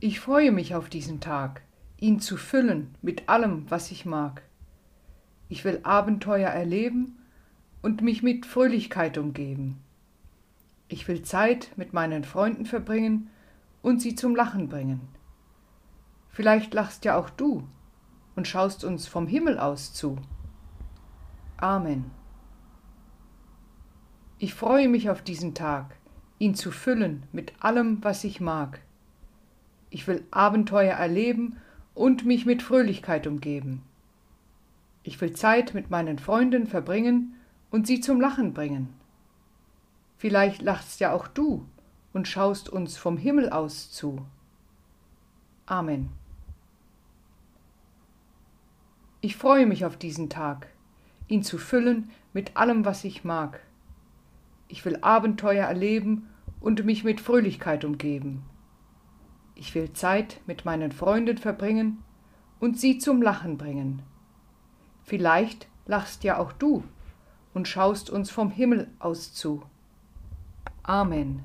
Ich freue mich auf diesen Tag, ihn zu füllen mit allem, was ich mag. Ich will Abenteuer erleben und mich mit Fröhlichkeit umgeben. Ich will Zeit mit meinen Freunden verbringen und sie zum Lachen bringen. Vielleicht lachst ja auch du und schaust uns vom Himmel aus zu. Amen. Ich freue mich auf diesen Tag, ihn zu füllen mit allem, was ich mag. Ich will Abenteuer erleben und mich mit Fröhlichkeit umgeben. Ich will Zeit mit meinen Freunden verbringen und sie zum Lachen bringen. Vielleicht lachst ja auch du und schaust uns vom Himmel aus zu. Amen. Ich freue mich auf diesen Tag, ihn zu füllen mit allem, was ich mag. Ich will Abenteuer erleben und mich mit Fröhlichkeit umgeben. Ich will Zeit mit meinen Freunden verbringen und sie zum Lachen bringen. Vielleicht lachst ja auch du und schaust uns vom Himmel aus zu. Amen.